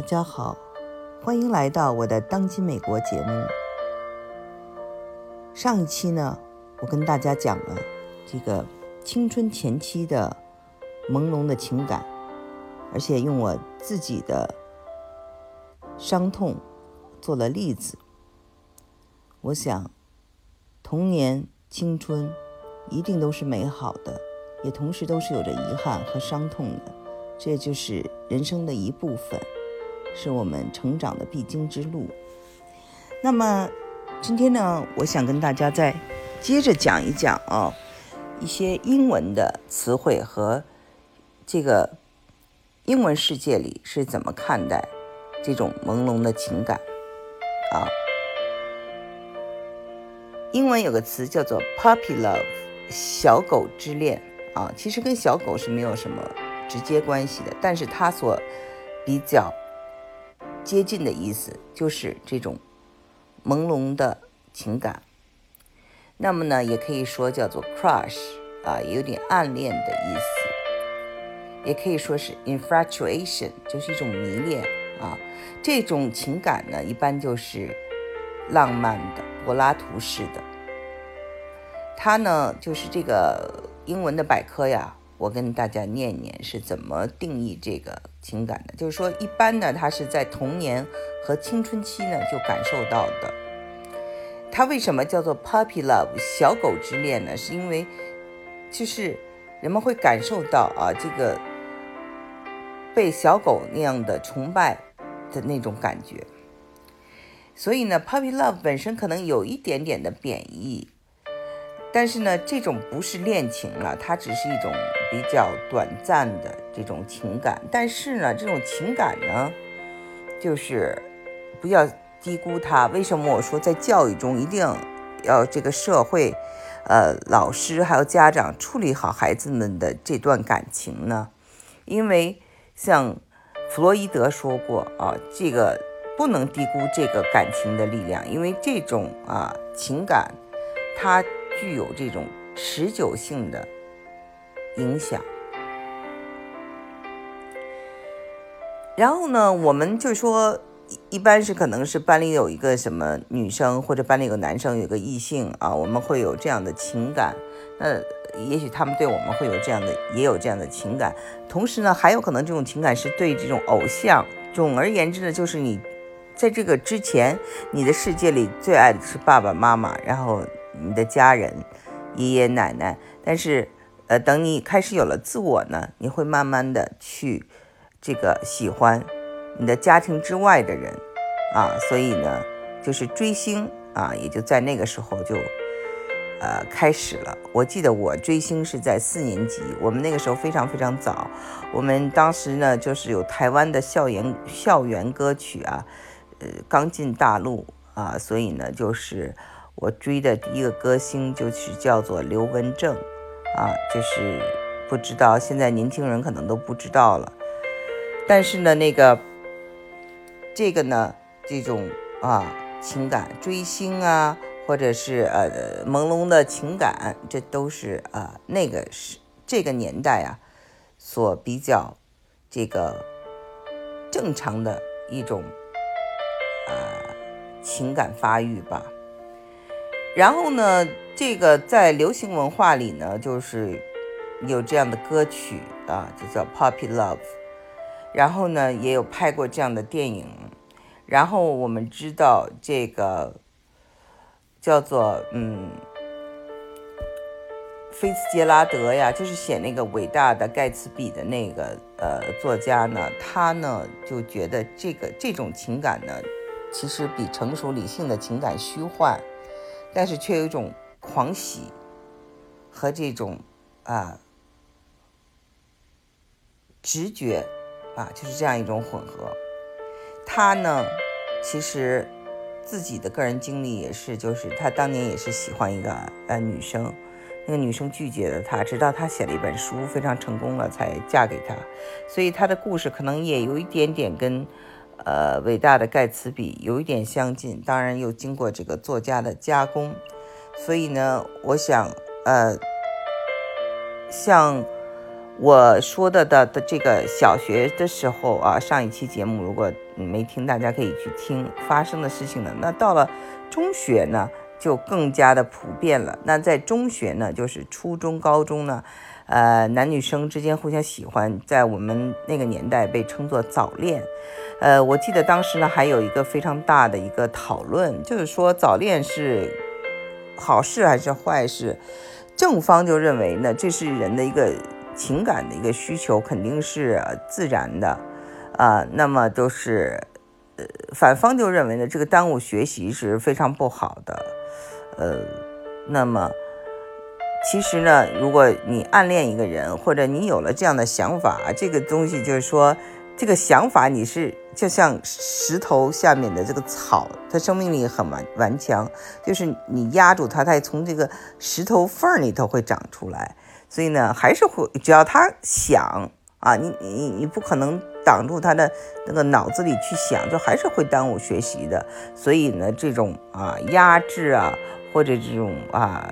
大家好，欢迎来到我的当今美国节目。上一期呢，我跟大家讲了这个青春前期的朦胧的情感，而且用我自己的伤痛做了例子。我想，童年青春一定都是美好的，也同时都是有着遗憾和伤痛的，这就是人生的一部分。是我们成长的必经之路。那么，今天呢，我想跟大家再接着讲一讲啊，一些英文的词汇和这个英文世界里是怎么看待这种朦胧的情感啊。英文有个词叫做 puppy love，小狗之恋啊，其实跟小狗是没有什么直接关系的，但是它所比较。接近的意思就是这种朦胧的情感，那么呢，也可以说叫做 crush 啊，有点暗恋的意思，也可以说是 infatuation，就是一种迷恋啊。这种情感呢，一般就是浪漫的、柏拉图式的。它呢，就是这个英文的百科呀。我跟大家念念是怎么定义这个情感的，就是说，一般呢，他是在童年和青春期呢就感受到的。它为什么叫做 puppy love 小狗之恋呢？是因为就是人们会感受到啊，这个被小狗那样的崇拜的那种感觉。所以呢，puppy love 本身可能有一点点的贬义。但是呢，这种不是恋情了，它只是一种比较短暂的这种情感。但是呢，这种情感呢，就是不要低估它。为什么我说在教育中一定要这个社会、呃老师还有家长处理好孩子们的这段感情呢？因为像弗洛伊德说过啊，这个不能低估这个感情的力量，因为这种啊情感，它。具有这种持久性的影响。然后呢，我们就说，一般是可能是班里有一个什么女生，或者班里有个男生，有个异性啊，我们会有这样的情感。那也许他们对我们会有这样的，也有这样的情感。同时呢，还有可能这种情感是对这种偶像。总而言之呢，就是你在这个之前，你的世界里最爱的是爸爸妈妈，然后。你的家人，爷爷奶奶，但是，呃，等你开始有了自我呢，你会慢慢的去这个喜欢你的家庭之外的人，啊，所以呢，就是追星啊，也就在那个时候就，呃，开始了。我记得我追星是在四年级，我们那个时候非常非常早，我们当时呢就是有台湾的校园校园歌曲啊，呃，刚进大陆啊，所以呢就是。我追的第一个歌星就是叫做刘文正，啊，就是不知道现在年轻人可能都不知道了，但是呢，那个这个呢，这种啊情感追星啊，或者是呃朦胧的情感，这都是啊那个是这个年代啊所比较这个正常的一种呃情感发育吧。然后呢，这个在流行文化里呢，就是有这样的歌曲啊，就叫 Puppy Love。然后呢，也有拍过这样的电影。然后我们知道这个叫做嗯，菲茨杰拉德呀，就是写那个伟大的盖茨比的那个呃作家呢，他呢就觉得这个这种情感呢，其实比成熟理性的情感虚幻。但是却有一种狂喜和这种啊直觉啊，就是这样一种混合。他呢，其实自己的个人经历也是，就是他当年也是喜欢一个呃女生，那个女生拒绝了他，直到他写了一本书非常成功了才嫁给他。所以他的故事可能也有一点点跟。呃，伟大的盖茨比有一点相近，当然又经过这个作家的加工，所以呢，我想，呃，像我说的的的这个小学的时候啊，上一期节目如果没听，大家可以去听发生的事情呢。那到了中学呢，就更加的普遍了。那在中学呢，就是初中、高中呢，呃，男女生之间互相喜欢，在我们那个年代被称作早恋。呃，我记得当时呢，还有一个非常大的一个讨论，就是说早恋是好事还是坏事？正方就认为呢，这是人的一个。情感的一个需求肯定是自然的，啊，那么都是，呃，反方就认为呢，这个耽误学习是非常不好的，呃，那么其实呢，如果你暗恋一个人，或者你有了这样的想法，这个东西就是说，这个想法你是就像石头下面的这个草，它生命力很顽顽强，就是你压住它，它从这个石头缝里头会长出来。所以呢，还是会，只要他想啊，你你你不可能挡住他的那个脑子里去想，就还是会耽误学习的。所以呢，这种啊压制啊，或者这种啊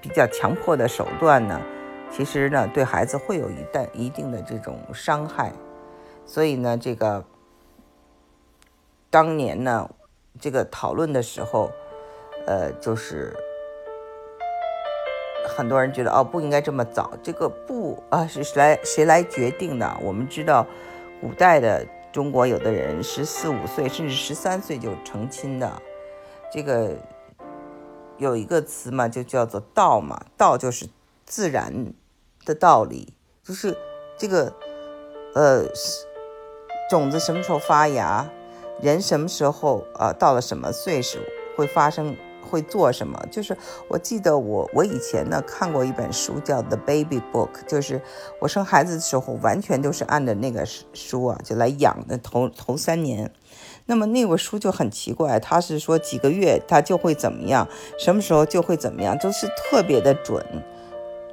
比较强迫的手段呢，其实呢对孩子会有一旦一定的这种伤害。所以呢，这个当年呢，这个讨论的时候，呃，就是。很多人觉得哦不应该这么早，这个不啊是谁来谁来决定的？我们知道，古代的中国有的人十四五岁甚至十三岁就成亲的，这个有一个词嘛，就叫做道嘛，道就是自然的道理，就是这个呃种子什么时候发芽，人什么时候啊到了什么岁数会发生。会做什么？就是我记得我我以前呢看过一本书叫《The Baby Book》，就是我生孩子的时候完全都是按照那个书啊就来养的头头三年。那么那个书就很奇怪，他是说几个月他就会怎么样，什么时候就会怎么样，都是特别的准。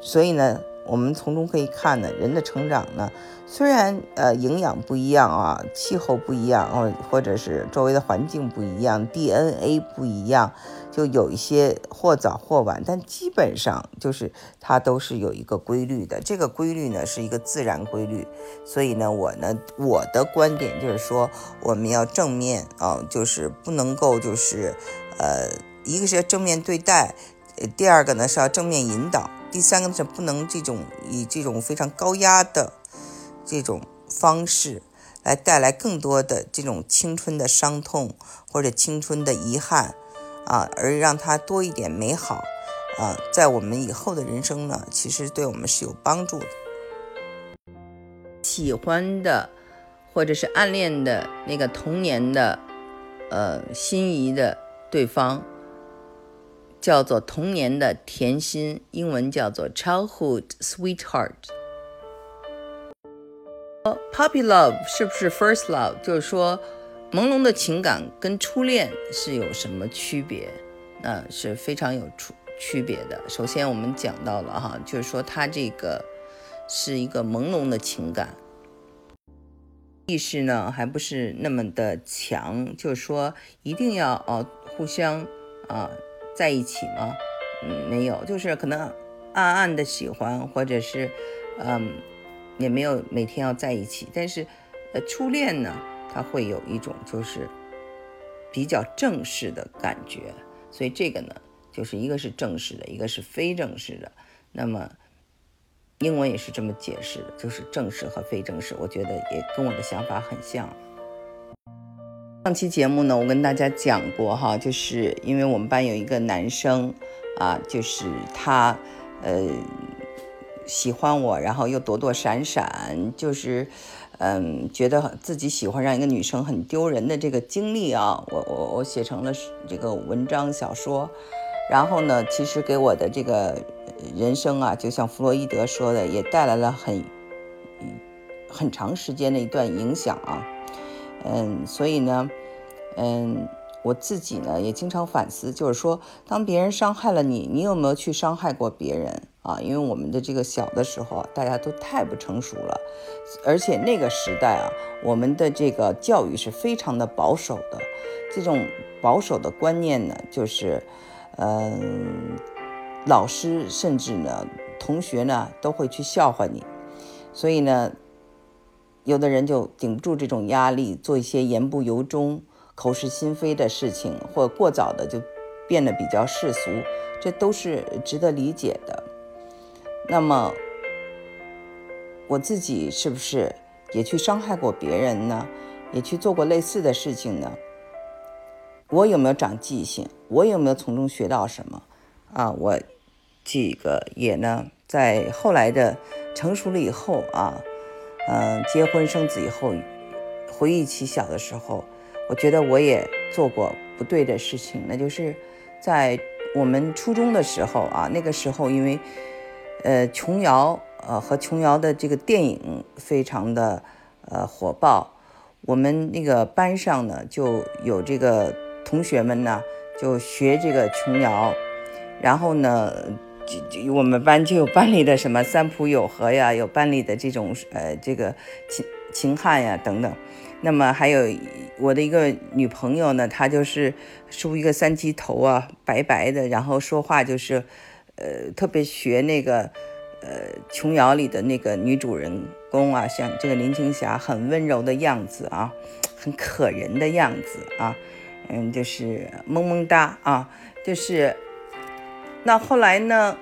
所以呢。我们从中可以看呢，人的成长呢，虽然呃营养不一样啊，气候不一样啊，或者是周围的环境不一样，DNA 不一样，就有一些或早或晚，但基本上就是它都是有一个规律的。这个规律呢是一个自然规律，所以呢，我呢我的观点就是说，我们要正面啊，就是不能够就是呃，一个是要正面对待，第二个呢是要正面引导。第三个是不能这种以这种非常高压的这种方式来带来更多的这种青春的伤痛或者青春的遗憾啊，而让它多一点美好啊，在我们以后的人生呢，其实对我们是有帮助的。喜欢的或者是暗恋的那个童年的呃心仪的对方。叫做童年的甜心，英文叫做 childhood sweetheart。Puppy love 是不是 first love？就是说，朦胧的情感跟初恋是有什么区别？那是非常有区区别的。首先，我们讲到了哈，就是说它这个是一个朦胧的情感，意识呢还不是那么的强，就是说一定要哦互相啊。在一起吗？嗯，没有，就是可能暗暗的喜欢，或者是，嗯，也没有每天要在一起。但是，呃，初恋呢，它会有一种就是比较正式的感觉。所以这个呢，就是一个是正式的，一个是非正式的。那么，英文也是这么解释的，就是正式和非正式。我觉得也跟我的想法很像。上期节目呢，我跟大家讲过哈，就是因为我们班有一个男生啊，就是他呃喜欢我，然后又躲躲闪闪，就是嗯觉得自己喜欢上一个女生很丢人的这个经历啊，我我我写成了这个文章小说，然后呢，其实给我的这个人生啊，就像弗洛伊德说的，也带来了很很长时间的一段影响啊。嗯，所以呢，嗯，我自己呢也经常反思，就是说，当别人伤害了你，你有没有去伤害过别人啊？因为我们的这个小的时候，大家都太不成熟了，而且那个时代啊，我们的这个教育是非常的保守的，这种保守的观念呢，就是，嗯，老师甚至呢。同学呢都会去笑话你，所以呢，有的人就顶不住这种压力，做一些言不由衷、口是心非的事情，或过早的就变得比较世俗，这都是值得理解的。那么，我自己是不是也去伤害过别人呢？也去做过类似的事情呢？我有没有长记性？我有没有从中学到什么？啊，我。这个也呢，在后来的成熟了以后啊，嗯，结婚生子以后，回忆起小的时候，我觉得我也做过不对的事情，那就是在我们初中的时候啊，那个时候因为呃琼瑶呃和琼瑶的这个电影非常的呃火爆，我们那个班上呢就有这个同学们呢就学这个琼瑶，然后呢。就我们班就有班里的什么三浦友和呀，有班里的这种呃这个秦秦汉呀等等，那么还有我的一个女朋友呢，她就是梳一个三级头啊，白白的，然后说话就是呃特别学那个呃琼瑶里的那个女主人公啊，像这个林青霞很温柔的样子啊，很可人的样子啊，嗯，就是萌萌哒啊，就是。那后来呢？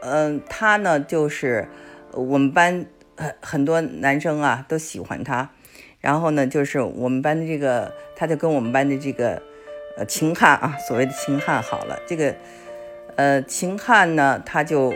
嗯，他呢，就是我们班很很多男生啊都喜欢他。然后呢，就是我们班的这个，他就跟我们班的这个呃秦汉啊，所谓的秦汉好了。这个呃秦汉呢，他就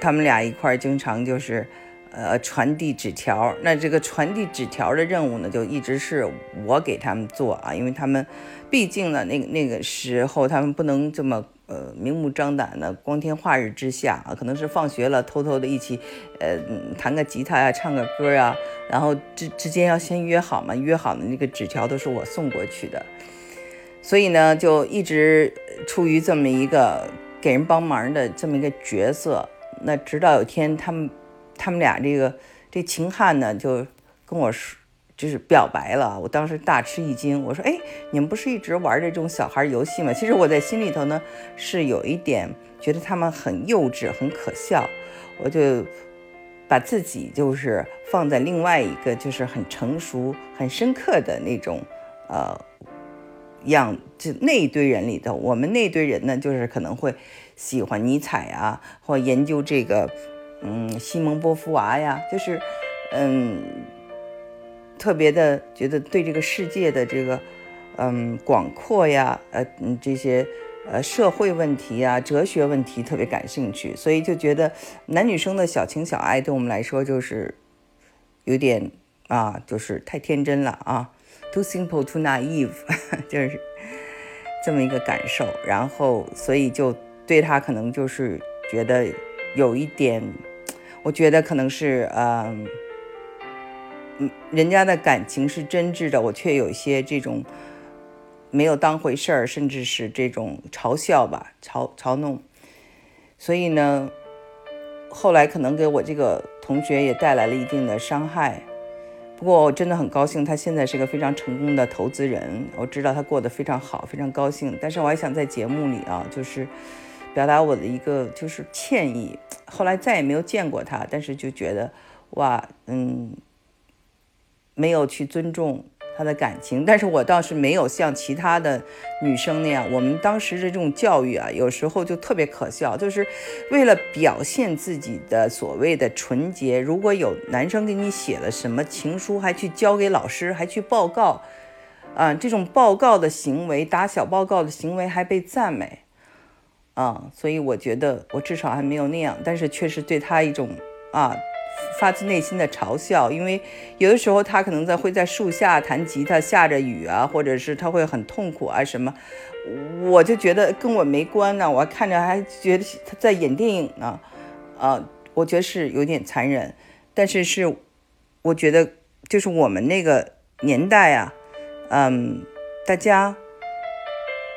他们俩一块儿经常就是呃传递纸条。那这个传递纸条的任务呢，就一直是我给他们做啊，因为他们毕竟呢，那个那个时候他们不能这么。呃，明目张胆的，光天化日之下啊，可能是放学了，偷偷的一起，呃，弹个吉他呀，唱个歌啊，然后之之间要先约好嘛，约好的那个纸条都是我送过去的，所以呢，就一直处于这么一个给人帮忙的这么一个角色。那直到有天，他们他们俩这个这秦汉呢，就跟我说。就是表白了，我当时大吃一惊。我说：“哎，你们不是一直玩这种小孩游戏吗？”其实我在心里头呢，是有一点觉得他们很幼稚、很可笑。我就把自己就是放在另外一个就是很成熟、很深刻的那种呃样，就那一堆人里头。我们那堆人呢，就是可能会喜欢尼采啊，或研究这个嗯西蒙波伏娃呀，就是嗯。特别的觉得对这个世界的这个，嗯，广阔呀，呃，这些，呃，社会问题呀，哲学问题特别感兴趣，所以就觉得男女生的小情小爱对我们来说就是有点啊，就是太天真了啊，too simple too naive，就是这么一个感受。然后，所以就对他可能就是觉得有一点，我觉得可能是，嗯。人家的感情是真挚的，我却有一些这种没有当回事儿，甚至是这种嘲笑吧，嘲嘲弄。所以呢，后来可能给我这个同学也带来了一定的伤害。不过我真的很高兴，他现在是个非常成功的投资人，我知道他过得非常好，非常高兴。但是我还想在节目里啊，就是表达我的一个就是歉意。后来再也没有见过他，但是就觉得哇，嗯。没有去尊重他的感情，但是我倒是没有像其他的女生那样。我们当时的这种教育啊，有时候就特别可笑，就是为了表现自己的所谓的纯洁。如果有男生给你写了什么情书，还去交给老师，还去报告，啊，这种报告的行为，打小报告的行为还被赞美，啊，所以我觉得我至少还没有那样，但是确实对他一种啊。发自内心的嘲笑，因为有的时候他可能在会在树下弹吉他，下着雨啊，或者是他会很痛苦啊什么，我就觉得跟我没关呢，我看着还觉得他在演电影呢，啊，我觉得是有点残忍，但是是我觉得就是我们那个年代啊，嗯，大家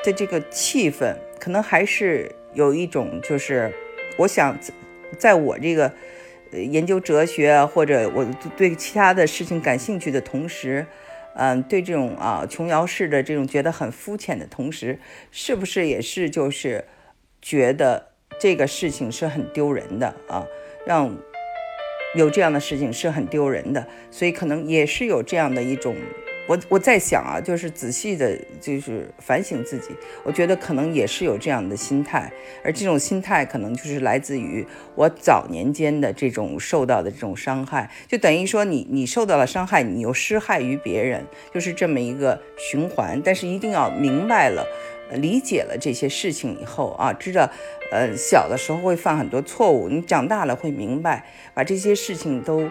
的这个气氛可能还是有一种就是我想在我这个。研究哲学或者我对其他的事情感兴趣的同时，嗯，对这种啊琼瑶式的这种觉得很肤浅的同时，是不是也是就是觉得这个事情是很丢人的啊，让有这样的事情是很丢人的，所以可能也是有这样的一种。我我在想啊，就是仔细的，就是反省自己。我觉得可能也是有这样的心态，而这种心态可能就是来自于我早年间的这种受到的这种伤害，就等于说你你受到了伤害，你又施害于别人，就是这么一个循环。但是一定要明白了、理解了这些事情以后啊，知道，呃，小的时候会犯很多错误，你长大了会明白，把这些事情都，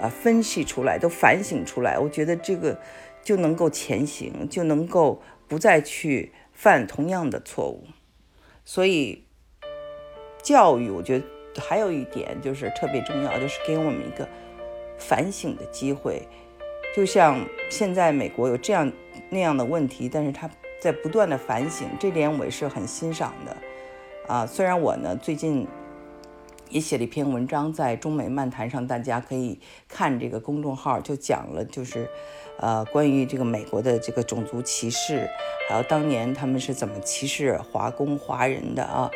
啊，分析出来，都反省出来。我觉得这个。就能够前行，就能够不再去犯同样的错误。所以，教育我觉得还有一点就是特别重要，就是给我们一个反省的机会。就像现在美国有这样那样的问题，但是他在不断的反省，这点我也是很欣赏的。啊，虽然我呢最近也写了一篇文章在中美漫谈上，大家可以看这个公众号，就讲了就是。呃，关于这个美国的这个种族歧视，还有当年他们是怎么歧视华工华人的啊，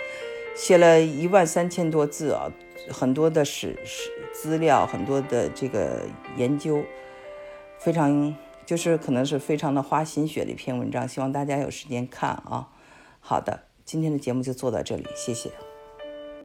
写了一万三千多字啊，很多的史史资料，很多的这个研究，非常就是可能是非常的花心血的一篇文章，希望大家有时间看啊。好的，今天的节目就做到这里，谢谢。